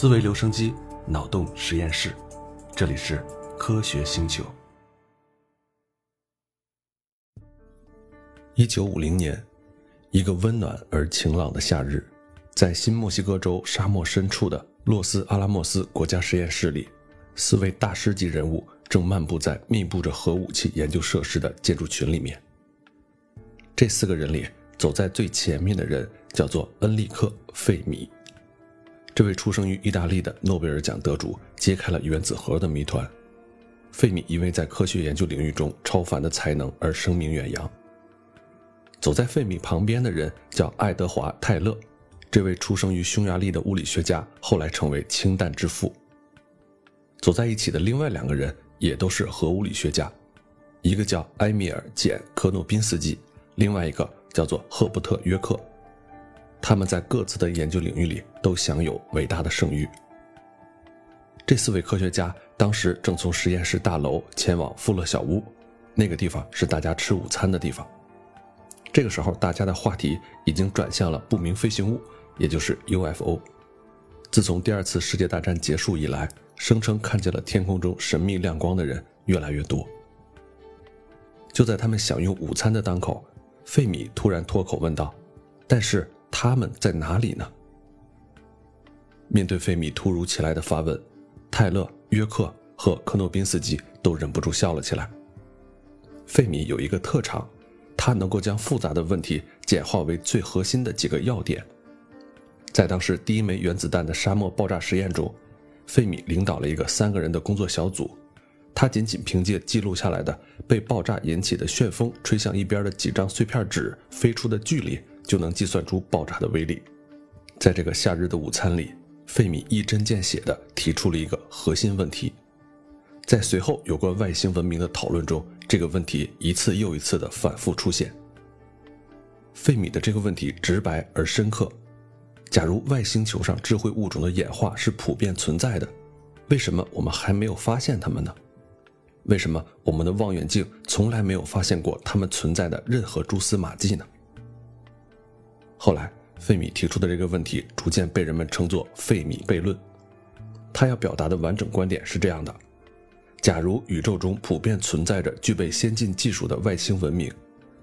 思维留声机，脑洞实验室，这里是科学星球。一九五零年，一个温暖而晴朗的夏日，在新墨西哥州沙漠深处的洛斯阿拉莫斯国家实验室里，四位大师级人物正漫步在密布着核武器研究设施的建筑群里面。这四个人里，走在最前面的人叫做恩利克·费米。这位出生于意大利的诺贝尔奖得主揭开了原子核的谜团。费米因为在科学研究领域中超凡的才能而声名远扬。走在费米旁边的人叫爱德华·泰勒，这位出生于匈牙利的物理学家后来成为氢弹之父。走在一起的另外两个人也都是核物理学家，一个叫埃米尔·简·科诺宾斯基，另外一个叫做赫伯特·约克。他们在各自的研究领域里都享有伟大的声誉。这四位科学家当时正从实验室大楼前往富勒小屋，那个地方是大家吃午餐的地方。这个时候，大家的话题已经转向了不明飞行物，也就是 UFO。自从第二次世界大战结束以来，声称看见了天空中神秘亮光的人越来越多。就在他们享用午餐的当口，费米突然脱口问道：“但是？”他们在哪里呢？面对费米突如其来的发问，泰勒、约克和科诺宾斯基都忍不住笑了起来。费米有一个特长，他能够将复杂的问题简化为最核心的几个要点。在当时第一枚原子弹的沙漠爆炸实验中，费米领导了一个三个人的工作小组，他仅仅凭借记录下来的被爆炸引起的旋风吹向一边的几张碎片纸飞出的距离。就能计算出爆炸的威力。在这个夏日的午餐里，费米一针见血地提出了一个核心问题。在随后有关外星文明的讨论中，这个问题一次又一次地反复出现。费米的这个问题直白而深刻：假如外星球上智慧物种的演化是普遍存在的，为什么我们还没有发现它们呢？为什么我们的望远镜从来没有发现过它们存在的任何蛛丝马迹呢？后来，费米提出的这个问题逐渐被人们称作“费米悖论”。他要表达的完整观点是这样的：假如宇宙中普遍存在着具备先进技术的外星文明，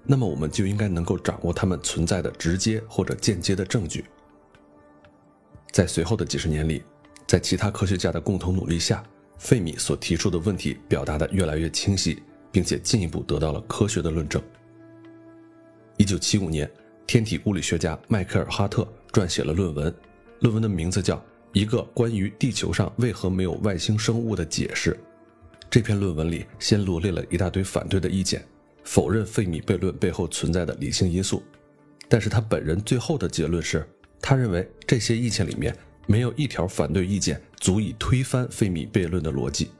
那么我们就应该能够掌握他们存在的直接或者间接的证据。在随后的几十年里，在其他科学家的共同努力下，费米所提出的问题表达得越来越清晰，并且进一步得到了科学的论证。一九七五年。天体物理学家迈克尔·哈特撰写了论文，论文的名字叫《一个关于地球上为何没有外星生物的解释》。这篇论文里先罗列了一大堆反对的意见，否认费米悖论背后存在的理性因素。但是他本人最后的结论是，他认为这些意见里面没有一条反对意见足以推翻费米悖论的逻辑。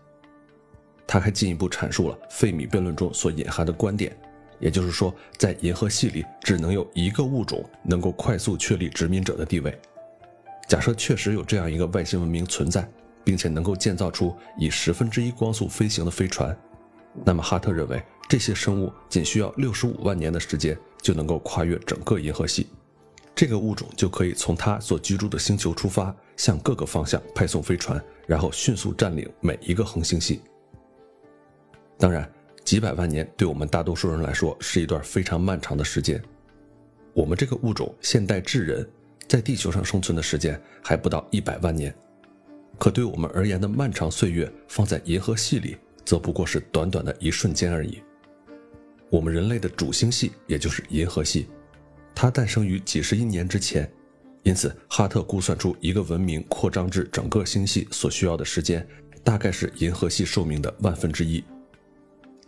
他还进一步阐述了费米悖论中所隐含的观点。也就是说，在银河系里，只能有一个物种能够快速确立殖民者的地位。假设确实有这样一个外星文明存在，并且能够建造出以十分之一光速飞行的飞船，那么哈特认为，这些生物仅需要六十五万年的时间就能够跨越整个银河系。这个物种就可以从它所居住的星球出发，向各个方向派送飞船，然后迅速占领每一个恒星系。当然。几百万年对我们大多数人来说是一段非常漫长的时间。我们这个物种现代智人，在地球上生存的时间还不到一百万年，可对我们而言的漫长岁月，放在银河系里，则不过是短短的一瞬间而已。我们人类的主星系，也就是银河系，它诞生于几十亿年之前，因此哈特估算出一个文明扩张至整个星系所需要的时间，大概是银河系寿命的万分之一。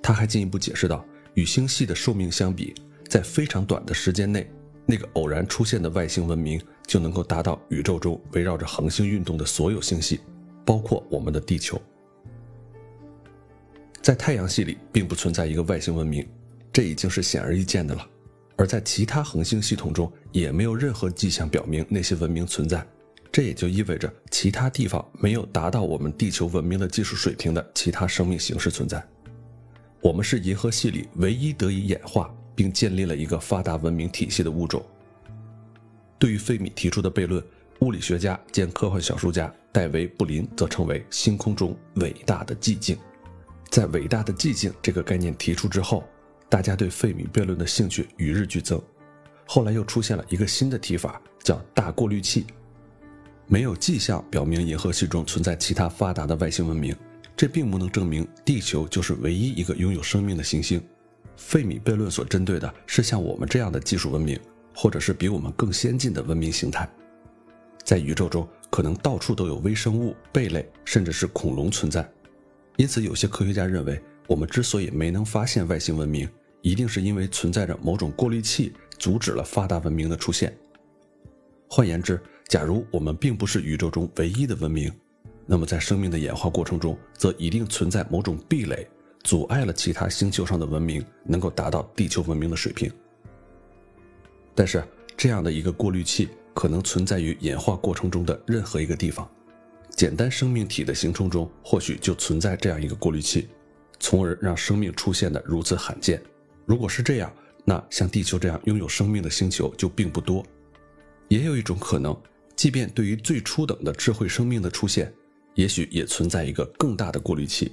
他还进一步解释道，与星系的寿命相比，在非常短的时间内，那个偶然出现的外星文明就能够达到宇宙中围绕着恒星运动的所有星系，包括我们的地球。在太阳系里并不存在一个外星文明，这已经是显而易见的了。而在其他恒星系统中，也没有任何迹象表明那些文明存在，这也就意味着其他地方没有达到我们地球文明的技术水平的其他生命形式存在。我们是银河系里唯一得以演化并建立了一个发达文明体系的物种。对于费米提出的悖论，物理学家兼科幻小说家戴维·布林则称为“星空中伟大的寂静”。在“伟大的寂静”这个概念提出之后，大家对费米悖论的兴趣与日俱增。后来又出现了一个新的提法，叫“大过滤器”。没有迹象表明银河系中存在其他发达的外星文明，这并不能证明地球就是唯一一个拥有生命的行星。费米悖论所针对的是像我们这样的技术文明，或者是比我们更先进的文明形态。在宇宙中，可能到处都有微生物、贝类，甚至是恐龙存在。因此，有些科学家认为，我们之所以没能发现外星文明，一定是因为存在着某种过滤器，阻止了发达文明的出现。换言之，假如我们并不是宇宙中唯一的文明，那么在生命的演化过程中，则一定存在某种壁垒，阻碍了其他星球上的文明能够达到地球文明的水平。但是，这样的一个过滤器可能存在于演化过程中的任何一个地方，简单生命体的形成中或许就存在这样一个过滤器，从而让生命出现的如此罕见。如果是这样，那像地球这样拥有生命的星球就并不多。也有一种可能。即便对于最初等的智慧生命的出现，也许也存在一个更大的过滤器。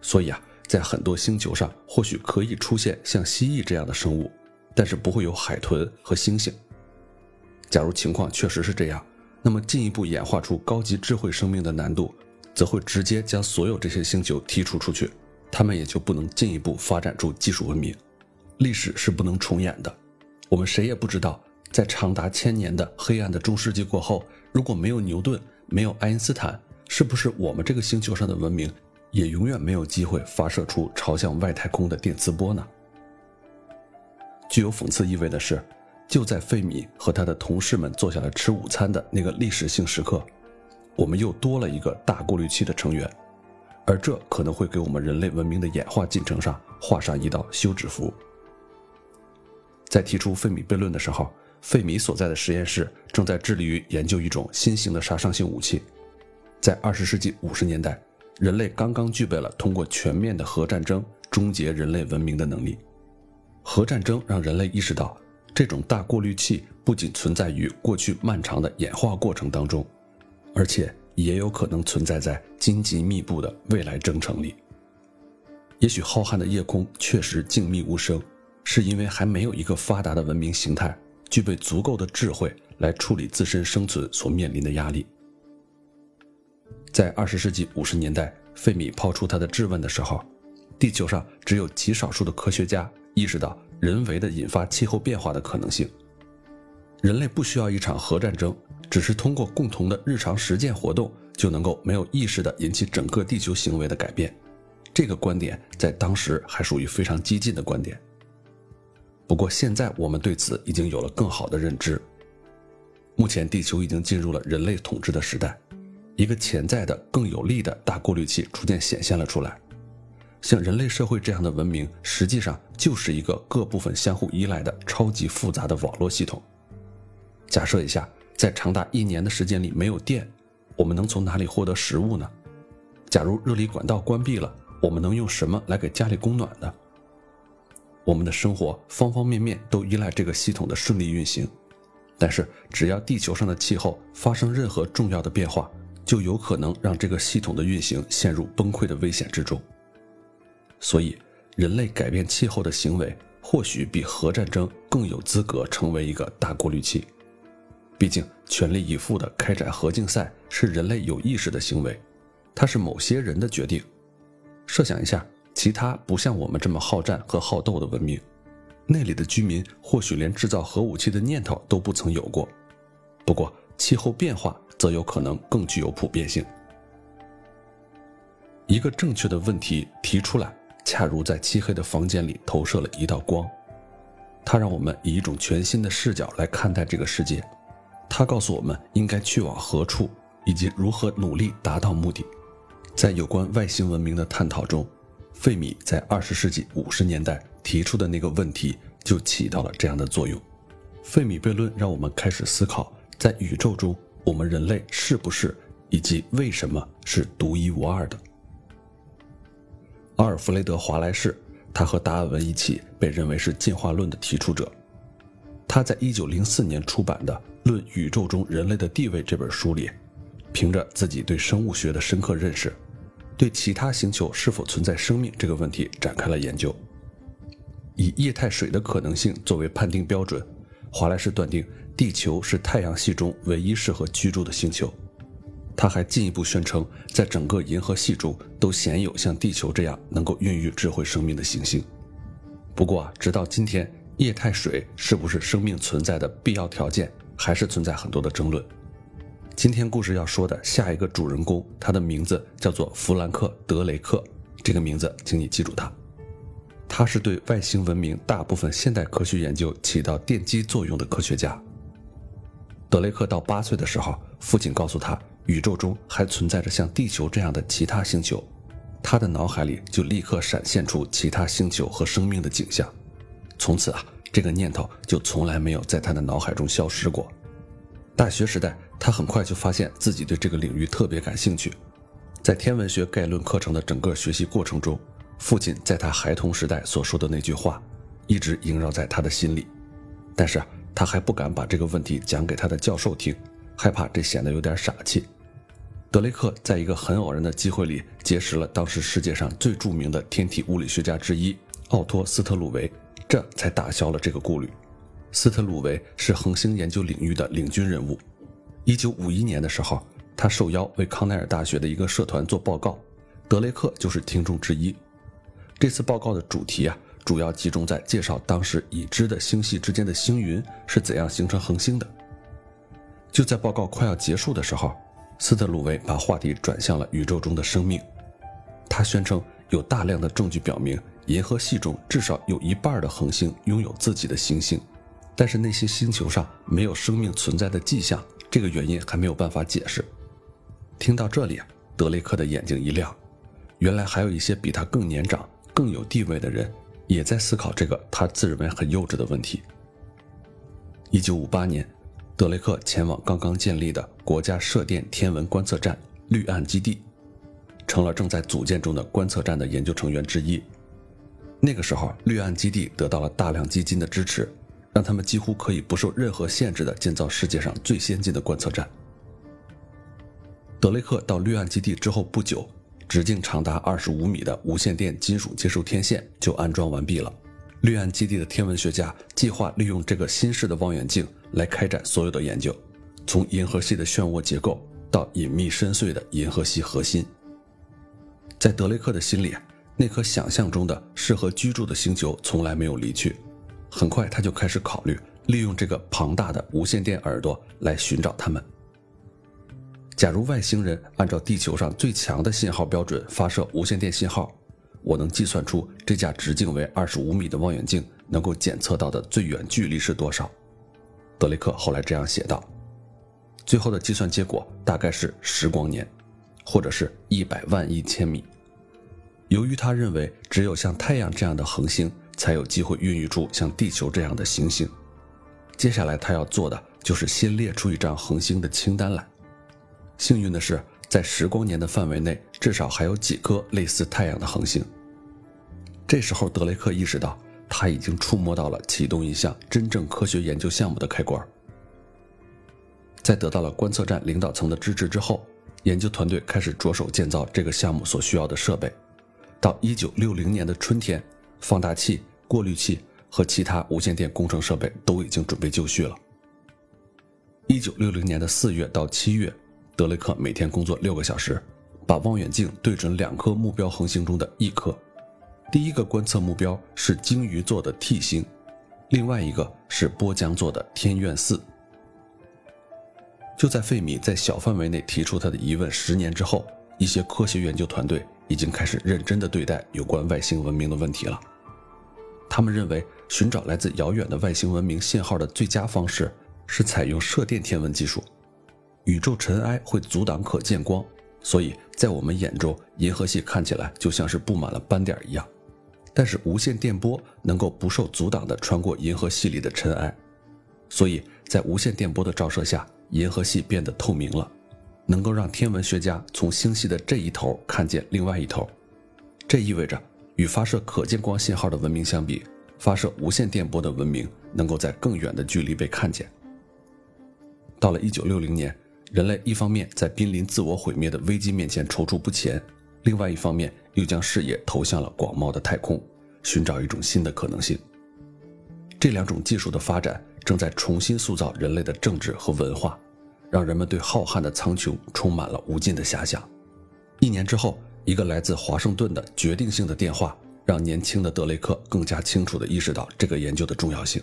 所以啊，在很多星球上，或许可以出现像蜥蜴这样的生物，但是不会有海豚和猩猩。假如情况确实是这样，那么进一步演化出高级智慧生命的难度，则会直接将所有这些星球剔除出去，他们也就不能进一步发展出技术文明。历史是不能重演的，我们谁也不知道。在长达千年的黑暗的中世纪过后，如果没有牛顿，没有爱因斯坦，是不是我们这个星球上的文明也永远没有机会发射出朝向外太空的电磁波呢？具有讽刺意味的是，就在费米和他的同事们坐下来吃午餐的那个历史性时刻，我们又多了一个大过滤器的成员，而这可能会给我们人类文明的演化进程上画上一道休止符。在提出费米悖论的时候。费米所在的实验室正在致力于研究一种新型的杀伤性武器。在二十世纪五十年代，人类刚刚具备了通过全面的核战争终结人类文明的能力。核战争让人类意识到，这种大过滤器不仅存在于过去漫长的演化过程当中，而且也有可能存在在荆棘密布的未来征程里。也许浩瀚的夜空确实静谧无声，是因为还没有一个发达的文明形态。具备足够的智慧来处理自身生存所面临的压力。在二十世纪五十年代，费米抛出他的质问的时候，地球上只有极少数的科学家意识到人为的引发气候变化的可能性。人类不需要一场核战争，只是通过共同的日常实践活动就能够没有意识的引起整个地球行为的改变。这个观点在当时还属于非常激进的观点。不过现在我们对此已经有了更好的认知。目前地球已经进入了人类统治的时代，一个潜在的更有力的大过滤器逐渐显现了出来。像人类社会这样的文明，实际上就是一个各部分相互依赖的超级复杂的网络系统。假设一下，在长达一年的时间里没有电，我们能从哪里获得食物呢？假如热力管道关闭了，我们能用什么来给家里供暖呢？我们的生活方方面面都依赖这个系统的顺利运行，但是只要地球上的气候发生任何重要的变化，就有可能让这个系统的运行陷入崩溃的危险之中。所以，人类改变气候的行为或许比核战争更有资格成为一个大过滤器。毕竟，全力以赴地开展核竞赛是人类有意识的行为，它是某些人的决定。设想一下。其他不像我们这么好战和好斗的文明，那里的居民或许连制造核武器的念头都不曾有过。不过，气候变化则有可能更具有普遍性。一个正确的问题提出来，恰如在漆黑的房间里投射了一道光，它让我们以一种全新的视角来看待这个世界。它告诉我们应该去往何处，以及如何努力达到目的。在有关外星文明的探讨中。费米在二十世纪五十年代提出的那个问题就起到了这样的作用。费米悖论让我们开始思考，在宇宙中，我们人类是不是以及为什么是独一无二的。阿尔弗雷德·华莱士，他和达尔文一起被认为是进化论的提出者。他在一九零四年出版的《论宇宙中人类的地位》这本书里，凭着自己对生物学的深刻认识，对其他星球是否存在生命这个问题展开了研究。以液态水的可能性作为判定标准，华莱士断定地球是太阳系中唯一适合居住的星球。他还进一步宣称，在整个银河系中都鲜有像地球这样能够孕育智慧生命的行星。不过啊，直到今天，液态水是不是生命存在的必要条件，还是存在很多的争论。今天故事要说的下一个主人公，他的名字叫做弗兰克·德雷克。这个名字，请你记住他。他是对外星文明大部分现代科学研究起到奠基作用的科学家。德雷克到八岁的时候，父亲告诉他。宇宙中还存在着像地球这样的其他星球，他的脑海里就立刻闪现出其他星球和生命的景象。从此啊，这个念头就从来没有在他的脑海中消失过。大学时代，他很快就发现自己对这个领域特别感兴趣。在天文学概论课程的整个学习过程中，父亲在他孩童时代所说的那句话，一直萦绕在他的心里。但是，他还不敢把这个问题讲给他的教授听，害怕这显得有点傻气。德雷克在一个很偶然的机会里结识了当时世界上最著名的天体物理学家之一奥托·斯特鲁维，这才打消了这个顾虑。斯特鲁维是恒星研究领域的领军人物。1951年的时候，他受邀为康奈尔大学的一个社团做报告，德雷克就是听众之一。这次报告的主题啊，主要集中在介绍当时已知的星系之间的星云是怎样形成恒星的。就在报告快要结束的时候。斯特鲁维把话题转向了宇宙中的生命，他宣称有大量的证据表明，银河系中至少有一半的恒星拥有自己的行星，但是那些星球上没有生命存在的迹象，这个原因还没有办法解释。听到这里，德雷克的眼睛一亮，原来还有一些比他更年长、更有地位的人也在思考这个他自认为很幼稚的问题。一九五八年。德雷克前往刚刚建立的国家射电天文观测站绿岸基地，成了正在组建中的观测站的研究成员之一。那个时候，绿岸基地得到了大量基金的支持，让他们几乎可以不受任何限制地建造世界上最先进的观测站。德雷克到绿岸基地之后不久，直径长达二十五米的无线电金属接收天线就安装完毕了。绿岸基地的天文学家计划利用这个新式的望远镜来开展所有的研究，从银河系的漩涡结构到隐秘深邃的银河系核心。在德雷克的心里，那颗想象中的适合居住的星球从来没有离去。很快，他就开始考虑利用这个庞大的无线电耳朵来寻找它们。假如外星人按照地球上最强的信号标准发射无线电信号。我能计算出这架直径为二十五米的望远镜能够检测到的最远距离是多少。德雷克后来这样写道：“最后的计算结果大概是十光年，或者是一百万亿千米。由于他认为只有像太阳这样的恒星才有机会孕育出像地球这样的行星，接下来他要做的就是先列出一张恒星的清单来。幸运的是，在十光年的范围内，至少还有几颗类似太阳的恒星。”这时候，德雷克意识到他已经触摸到了启动一项真正科学研究项目的开关。在得到了观测站领导层的支持之后，研究团队开始着手建造这个项目所需要的设备。到1960年的春天，放大器、过滤器和其他无线电工程设备都已经准备就绪了。1960年的4月到7月，德雷克每天工作六个小时，把望远镜对准两颗目标恒星中的一颗。第一个观测目标是鲸鱼座的 T 星，另外一个是波江座的天苑四。就在费米在小范围内提出他的疑问十年之后，一些科学研究团队已经开始认真地对待有关外星文明的问题了。他们认为，寻找来自遥远的外星文明信号的最佳方式是采用射电天文技术。宇宙尘埃会阻挡可见光，所以在我们眼中，银河系看起来就像是布满了斑点一样。但是无线电波能够不受阻挡地穿过银河系里的尘埃，所以在无线电波的照射下，银河系变得透明了，能够让天文学家从星系的这一头看见另外一头。这意味着，与发射可见光信号的文明相比，发射无线电波的文明能够在更远的距离被看见。到了1960年，人类一方面在濒临自我毁灭的危机面前踌躇不前，另外一方面又将视野投向了广袤的太空，寻找一种新的可能性。这两种技术的发展正在重新塑造人类的政治和文化，让人们对浩瀚的苍穹充满了无尽的遐想。一年之后，一个来自华盛顿的决定性的电话，让年轻的德雷克更加清楚地意识到这个研究的重要性。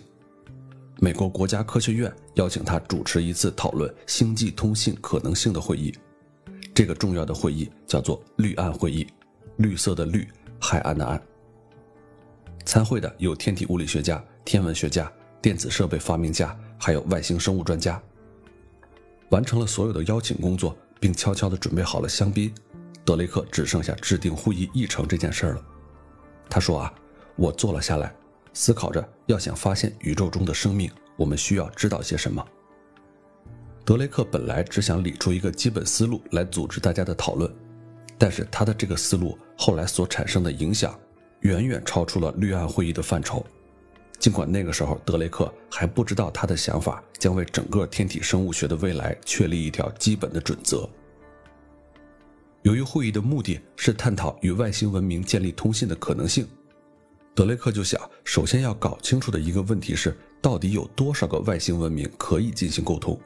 美国国家科学院邀请他主持一次讨论星际通信可能性的会议。这个重要的会议叫做“绿岸会议”，绿色的绿，海岸的岸。参会的有天体物理学家。天文学家、电子设备发明家，还有外星生物专家，完成了所有的邀请工作，并悄悄地准备好了香槟。德雷克只剩下制定会议议程这件事了。他说：“啊，我坐了下来，思考着要想发现宇宙中的生命，我们需要知道些什么。”德雷克本来只想理出一个基本思路来组织大家的讨论，但是他的这个思路后来所产生的影响，远远超出了绿岸会议的范畴。尽管那个时候德雷克还不知道他的想法将为整个天体生物学的未来确立一条基本的准则。由于会议的目的是探讨与外星文明建立通信的可能性，德雷克就想，首先要搞清楚的一个问题是，到底有多少个外星文明可以进行沟通？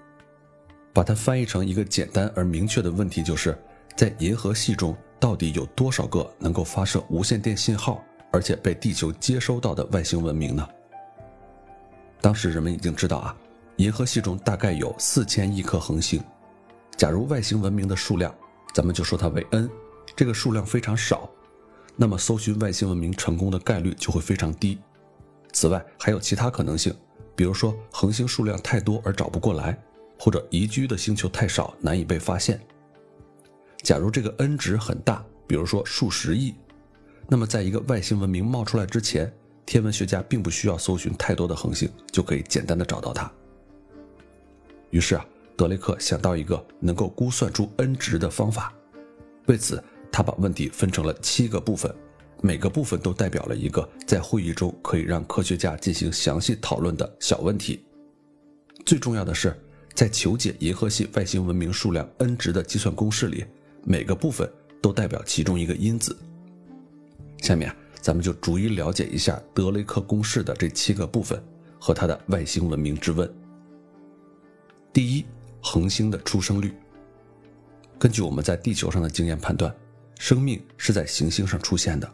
把它翻译成一个简单而明确的问题，就是在银河系中到底有多少个能够发射无线电信号，而且被地球接收到的外星文明呢？当时人们已经知道啊，银河系中大概有四千亿颗恒星。假如外星文明的数量，咱们就说它为 n，这个数量非常少，那么搜寻外星文明成功的概率就会非常低。此外，还有其他可能性，比如说恒星数量太多而找不过来，或者宜居的星球太少难以被发现。假如这个 n 值很大，比如说数十亿，那么在一个外星文明冒出来之前。天文学家并不需要搜寻太多的恒星，就可以简单的找到它。于是啊，德雷克想到一个能够估算出 n 值的方法。为此，他把问题分成了七个部分，每个部分都代表了一个在会议中可以让科学家进行详细讨论的小问题。最重要的是，在求解银河系外星文明数量 n 值的计算公式里，每个部分都代表其中一个因子。下面。咱们就逐一了解一下德雷克公式的这七个部分和它的外星文明之问。第一，恒星的出生率。根据我们在地球上的经验判断，生命是在行星上出现的。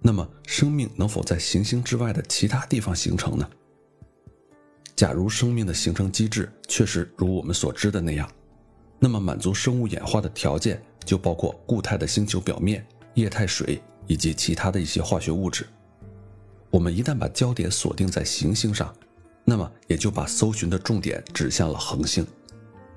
那么，生命能否在行星之外的其他地方形成呢？假如生命的形成机制确实如我们所知的那样，那么满足生物演化的条件就包括固态的星球表面、液态水。以及其他的一些化学物质，我们一旦把焦点锁定在行星上，那么也就把搜寻的重点指向了恒星。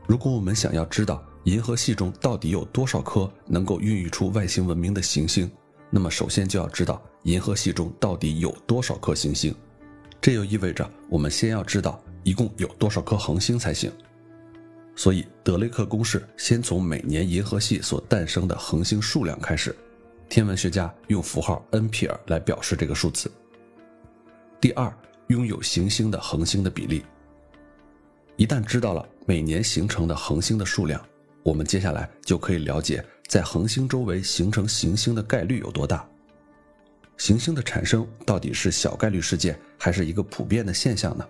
如果我们想要知道银河系中到底有多少颗能够孕育出外星文明的行星，那么首先就要知道银河系中到底有多少颗行星。这又意味着我们先要知道一共有多少颗恒星才行。所以德雷克公式先从每年银河系所诞生的恒星数量开始。天文学家用符号 n 撇来表示这个数字。第二，拥有行星的恒星的比例。一旦知道了每年形成的恒星的数量，我们接下来就可以了解在恒星周围形成行星的概率有多大。行星的产生到底是小概率事件，还是一个普遍的现象呢？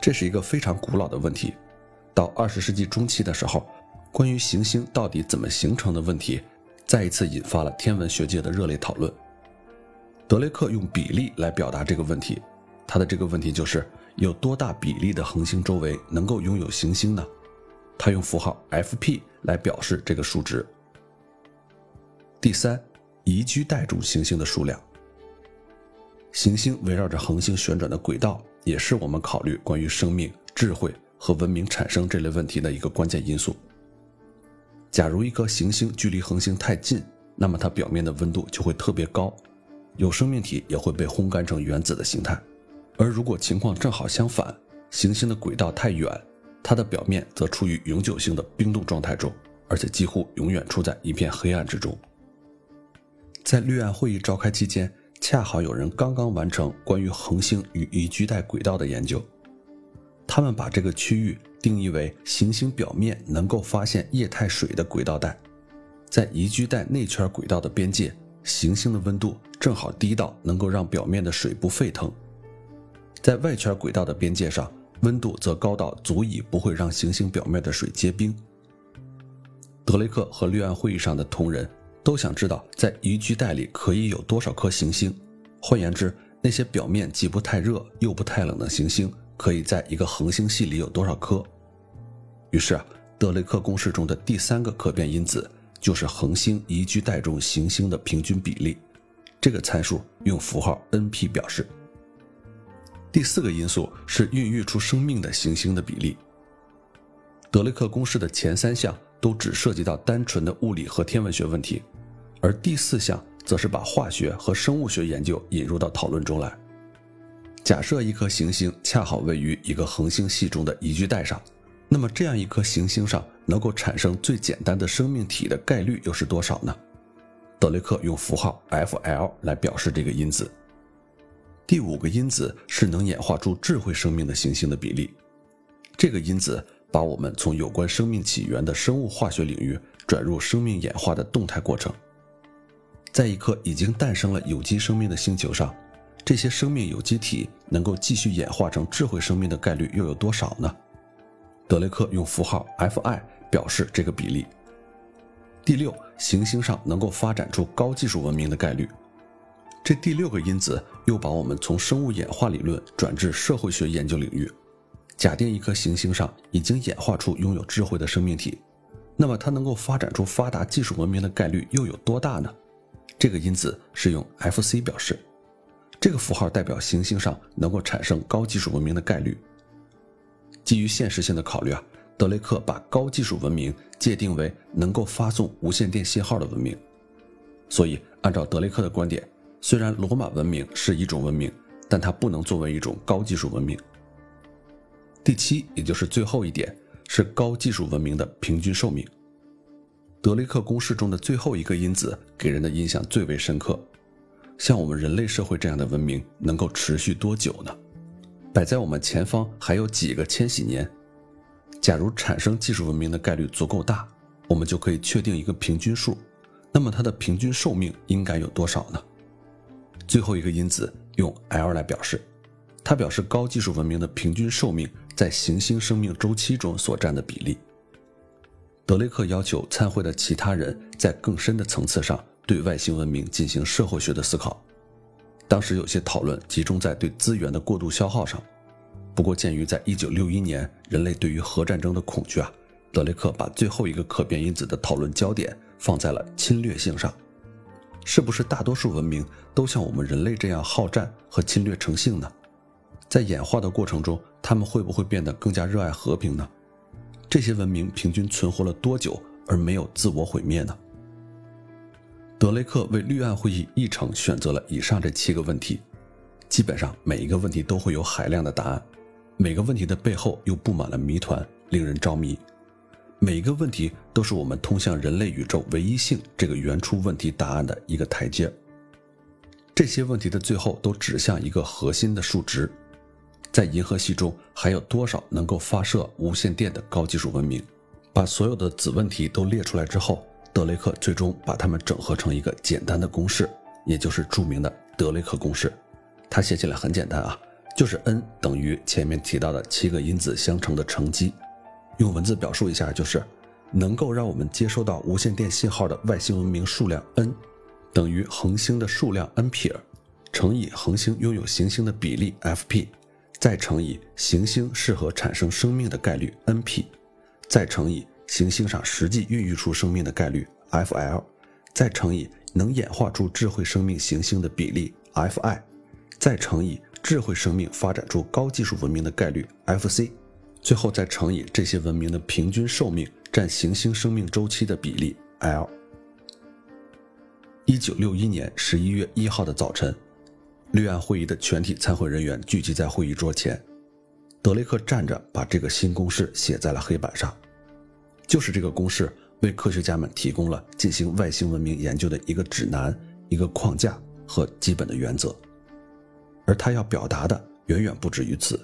这是一个非常古老的问题。到二十世纪中期的时候，关于行星到底怎么形成的问题。再一次引发了天文学界的热烈讨论。德雷克用比例来表达这个问题，他的这个问题就是有多大比例的恒星周围能够拥有行星呢？他用符号 Fp 来表示这个数值。第三，宜居带中行星的数量。行星围绕着恒星旋转的轨道，也是我们考虑关于生命、智慧和文明产生这类问题的一个关键因素。假如一颗行星距离恒星太近，那么它表面的温度就会特别高，有生命体也会被烘干成原子的形态。而如果情况正好相反，行星的轨道太远，它的表面则处于永久性的冰冻状态中，而且几乎永远处在一片黑暗之中。在绿岸会议召开期间，恰好有人刚刚完成关于恒星与宜居带轨道的研究，他们把这个区域定义为行星表面能够发现液态水的轨道带，在宜居带内圈轨道的边界，行星的温度正好低到能够让表面的水不沸腾；在外圈轨道的边界上，温度则高到足以不会让行星表面的水结冰。德雷克和绿岸会议上的同仁都想知道，在宜居带里可以有多少颗行星，换言之，那些表面既不太热又不太冷的行星。可以在一个恒星系里有多少颗？于是啊，德雷克公式中的第三个可变因子就是恒星宜居带中行星的平均比例，这个参数用符号 Np 表示。第四个因素是孕育出生命的行星的比例。德雷克公式的前三项都只涉及到单纯的物理和天文学问题，而第四项则是把化学和生物学研究引入到讨论中来。假设一颗行星恰好位于一个恒星系中的宜居带上，那么这样一颗行星上能够产生最简单的生命体的概率又是多少呢？德雷克用符号 Fl 来表示这个因子。第五个因子是能演化出智慧生命的行星的比例，这个因子把我们从有关生命起源的生物化学领域转入生命演化的动态过程。在一颗已经诞生了有机生命的星球上。这些生命有机体能够继续演化成智慧生命的概率又有多少呢？德雷克用符号 Fi 表示这个比例。第六，行星上能够发展出高技术文明的概率。这第六个因子又把我们从生物演化理论转至社会学研究领域。假定一颗行星上已经演化出拥有智慧的生命体，那么它能够发展出发达技术文明的概率又有多大呢？这个因子是用 Fc 表示。这个符号代表行星上能够产生高技术文明的概率。基于现实性的考虑啊，德雷克把高技术文明界定为能够发送无线电信号的文明。所以，按照德雷克的观点，虽然罗马文明是一种文明，但它不能作为一种高技术文明。第七，也就是最后一点，是高技术文明的平均寿命。德雷克公式中的最后一个因子给人的印象最为深刻。像我们人类社会这样的文明能够持续多久呢？摆在我们前方还有几个千禧年。假如产生技术文明的概率足够大，我们就可以确定一个平均数。那么它的平均寿命应该有多少呢？最后一个因子用 L 来表示，它表示高技术文明的平均寿命在行星生命周期中所占的比例。德雷克要求参会的其他人在更深的层次上。对外星文明进行社会学的思考，当时有些讨论集中在对资源的过度消耗上。不过，鉴于在1961年人类对于核战争的恐惧啊，德雷克把最后一个可变因子的讨论焦点放在了侵略性上。是不是大多数文明都像我们人类这样好战和侵略成性呢？在演化的过程中，他们会不会变得更加热爱和平呢？这些文明平均存活了多久而没有自我毁灭呢？德雷克为绿岸会议议程选择了以上这七个问题，基本上每一个问题都会有海量的答案，每个问题的背后又布满了谜团，令人着迷。每一个问题都是我们通向人类宇宙唯一性这个原初问题答案的一个台阶。这些问题的最后都指向一个核心的数值：在银河系中还有多少能够发射无线电的高技术文明？把所有的子问题都列出来之后。德雷克最终把它们整合成一个简单的公式，也就是著名的德雷克公式。它写起来很简单啊，就是 n 等于前面提到的七个因子相乘的乘积。用文字表述一下，就是能够让我们接收到无线电信号的外星文明数量 n，等于恒星的数量 n 撇，乘以恒星拥有行星的比例 Fp，再乘以行星适合产生生命的概率 Np，再乘以。行星上实际孕育出生命的概率 Fl，再乘以能演化出智慧生命行星的比例 Fi，再乘以智慧生命发展出高技术文明的概率 Fc，最后再乘以这些文明的平均寿命占行星生命周期的比例 L。一九六一年十一月一号的早晨，绿岸会议的全体参会人员聚集在会议桌前，德雷克站着把这个新公式写在了黑板上。就是这个公式为科学家们提供了进行外星文明研究的一个指南、一个框架和基本的原则，而他要表达的远远不止于此。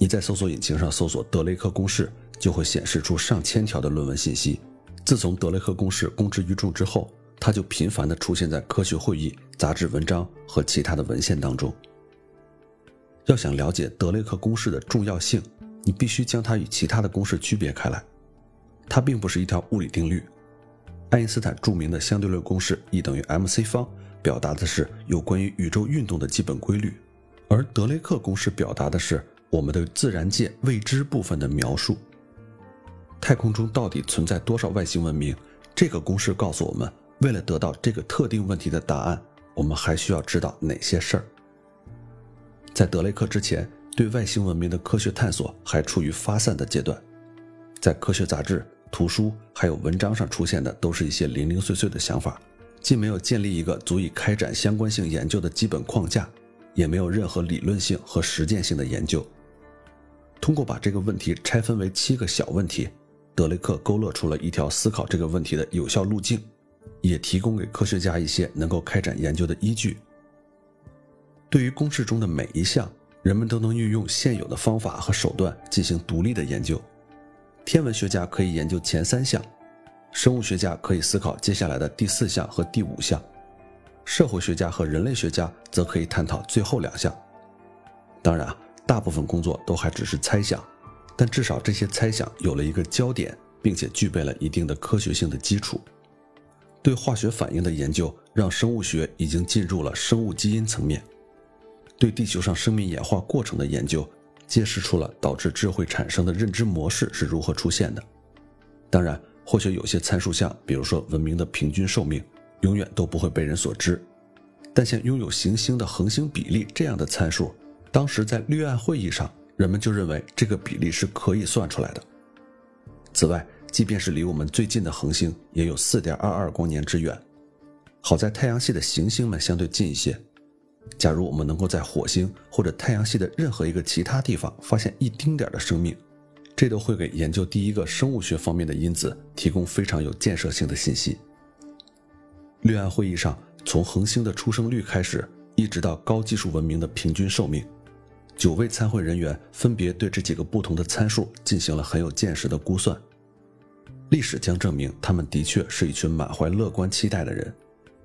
你在搜索引擎上搜索德雷克公式，就会显示出上千条的论文信息。自从德雷克公式公之于众之后，它就频繁地出现在科学会议、杂志文章和其他的文献当中。要想了解德雷克公式的重要性，你必须将它与其他的公式区别开来。它并不是一条物理定律。爱因斯坦著名的相对论公式 E 等于 mc 方，表达的是有关于宇宙运动的基本规律，而德雷克公式表达的是我们对自然界未知部分的描述。太空中到底存在多少外星文明？这个公式告诉我们，为了得到这个特定问题的答案，我们还需要知道哪些事儿。在德雷克之前，对外星文明的科学探索还处于发散的阶段，在科学杂志。图书还有文章上出现的都是一些零零碎碎的想法，既没有建立一个足以开展相关性研究的基本框架，也没有任何理论性和实践性的研究。通过把这个问题拆分为七个小问题，德雷克勾勒出了一条思考这个问题的有效路径，也提供给科学家一些能够开展研究的依据。对于公式中的每一项，人们都能运用现有的方法和手段进行独立的研究。天文学家可以研究前三项，生物学家可以思考接下来的第四项和第五项，社会学家和人类学家则可以探讨最后两项。当然，大部分工作都还只是猜想，但至少这些猜想有了一个焦点，并且具备了一定的科学性的基础。对化学反应的研究让生物学已经进入了生物基因层面，对地球上生命演化过程的研究。揭示出了导致智慧产生的认知模式是如何出现的。当然，或许有些参数项，比如说文明的平均寿命，永远都不会被人所知。但像拥有行星的恒星比例这样的参数，当时在绿岸会议上，人们就认为这个比例是可以算出来的。此外，即便是离我们最近的恒星，也有四点二二光年之远。好在太阳系的行星们相对近一些。假如我们能够在火星或者太阳系的任何一个其他地方发现一丁点的生命，这都会给研究第一个生物学方面的因子提供非常有建设性的信息。绿岸会议上，从恒星的出生率开始，一直到高技术文明的平均寿命，九位参会人员分别对这几个不同的参数进行了很有见识的估算。历史将证明，他们的确是一群满怀乐观期待的人。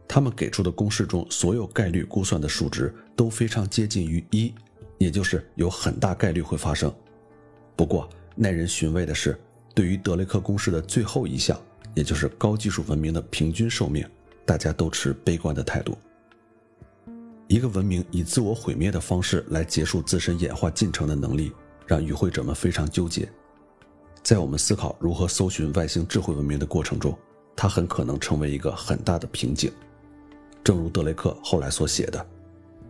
他们给出的公式中，所有概率估算的数值都非常接近于一，也就是有很大概率会发生。不过，耐人寻味的是，对于德雷克公式的最后一项，也就是高技术文明的平均寿命，大家都持悲观的态度。一个文明以自我毁灭的方式来结束自身演化进程的能力，让与会者们非常纠结。在我们思考如何搜寻外星智慧文明的过程中，它很可能成为一个很大的瓶颈。正如德雷克后来所写的，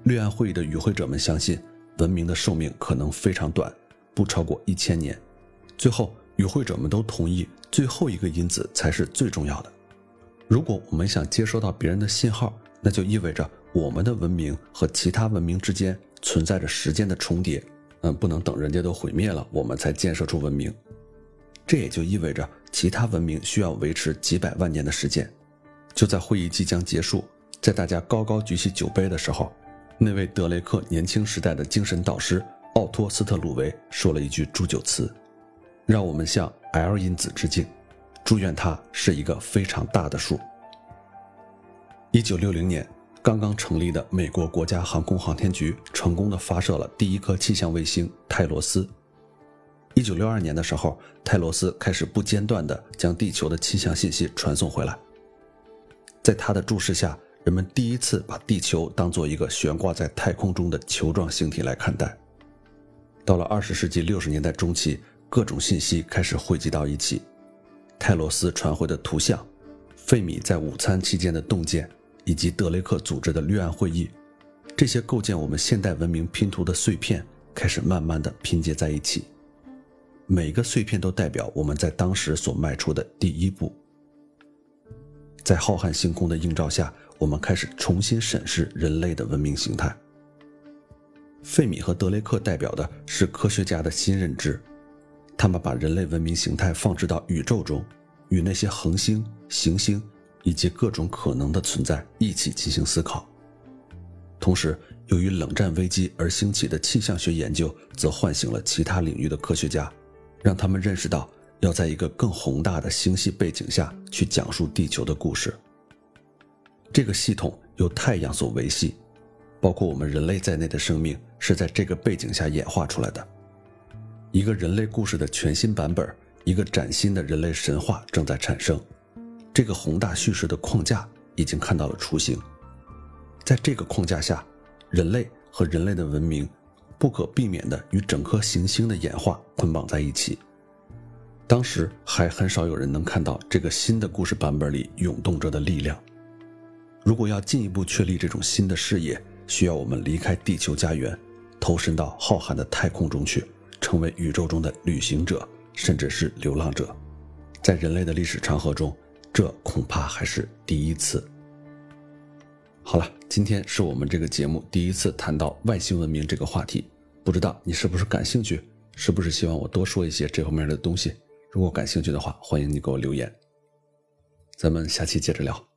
绿岸会议的与会者们相信，文明的寿命可能非常短，不超过一千年。最后，与会者们都同意，最后一个因子才是最重要的。如果我们想接收到别人的信号，那就意味着我们的文明和其他文明之间存在着时间的重叠。嗯，不能等人家都毁灭了，我们才建设出文明。这也就意味着，其他文明需要维持几百万年的时间。就在会议即将结束。在大家高高举起酒杯的时候，那位德雷克年轻时代的精神导师奥托斯特鲁维说了一句祝酒词：“让我们向 L 因子致敬，祝愿它是一个非常大的数。”一九六零年，刚刚成立的美国国家航空航天局成功的发射了第一颗气象卫星泰罗斯。一九六二年的时候，泰罗斯开始不间断的将地球的气象信息传送回来，在他的注视下。人们第一次把地球当做一个悬挂在太空中的球状星体来看待。到了二十世纪六十年代中期，各种信息开始汇集到一起：泰罗斯传回的图像、费米在午餐期间的洞见，以及德雷克组织的绿岸会议，这些构建我们现代文明拼图的碎片开始慢慢的拼接在一起。每个碎片都代表我们在当时所迈出的第一步。在浩瀚星空的映照下。我们开始重新审视人类的文明形态。费米和德雷克代表的是科学家的新认知，他们把人类文明形态放置到宇宙中，与那些恒星、行星以及各种可能的存在一起进行思考。同时，由于冷战危机而兴起的气象学研究，则唤醒了其他领域的科学家，让他们认识到要在一个更宏大的星系背景下去讲述地球的故事。这个系统由太阳所维系，包括我们人类在内的生命是在这个背景下演化出来的。一个人类故事的全新版本，一个崭新的人类神话正在产生。这个宏大叙事的框架已经看到了雏形，在这个框架下。人类和人类的文明，不可避免地与整颗行星的演化捆绑在一起。当时还很少有人能看到这个新的故事版本里涌动着的力量。如果要进一步确立这种新的视野，需要我们离开地球家园，投身到浩瀚的太空中去，成为宇宙中的旅行者，甚至是流浪者。在人类的历史长河中，这恐怕还是第一次。好了，今天是我们这个节目第一次谈到外星文明这个话题，不知道你是不是感兴趣，是不是希望我多说一些这方面的东西？如果感兴趣的话，欢迎你给我留言。咱们下期接着聊。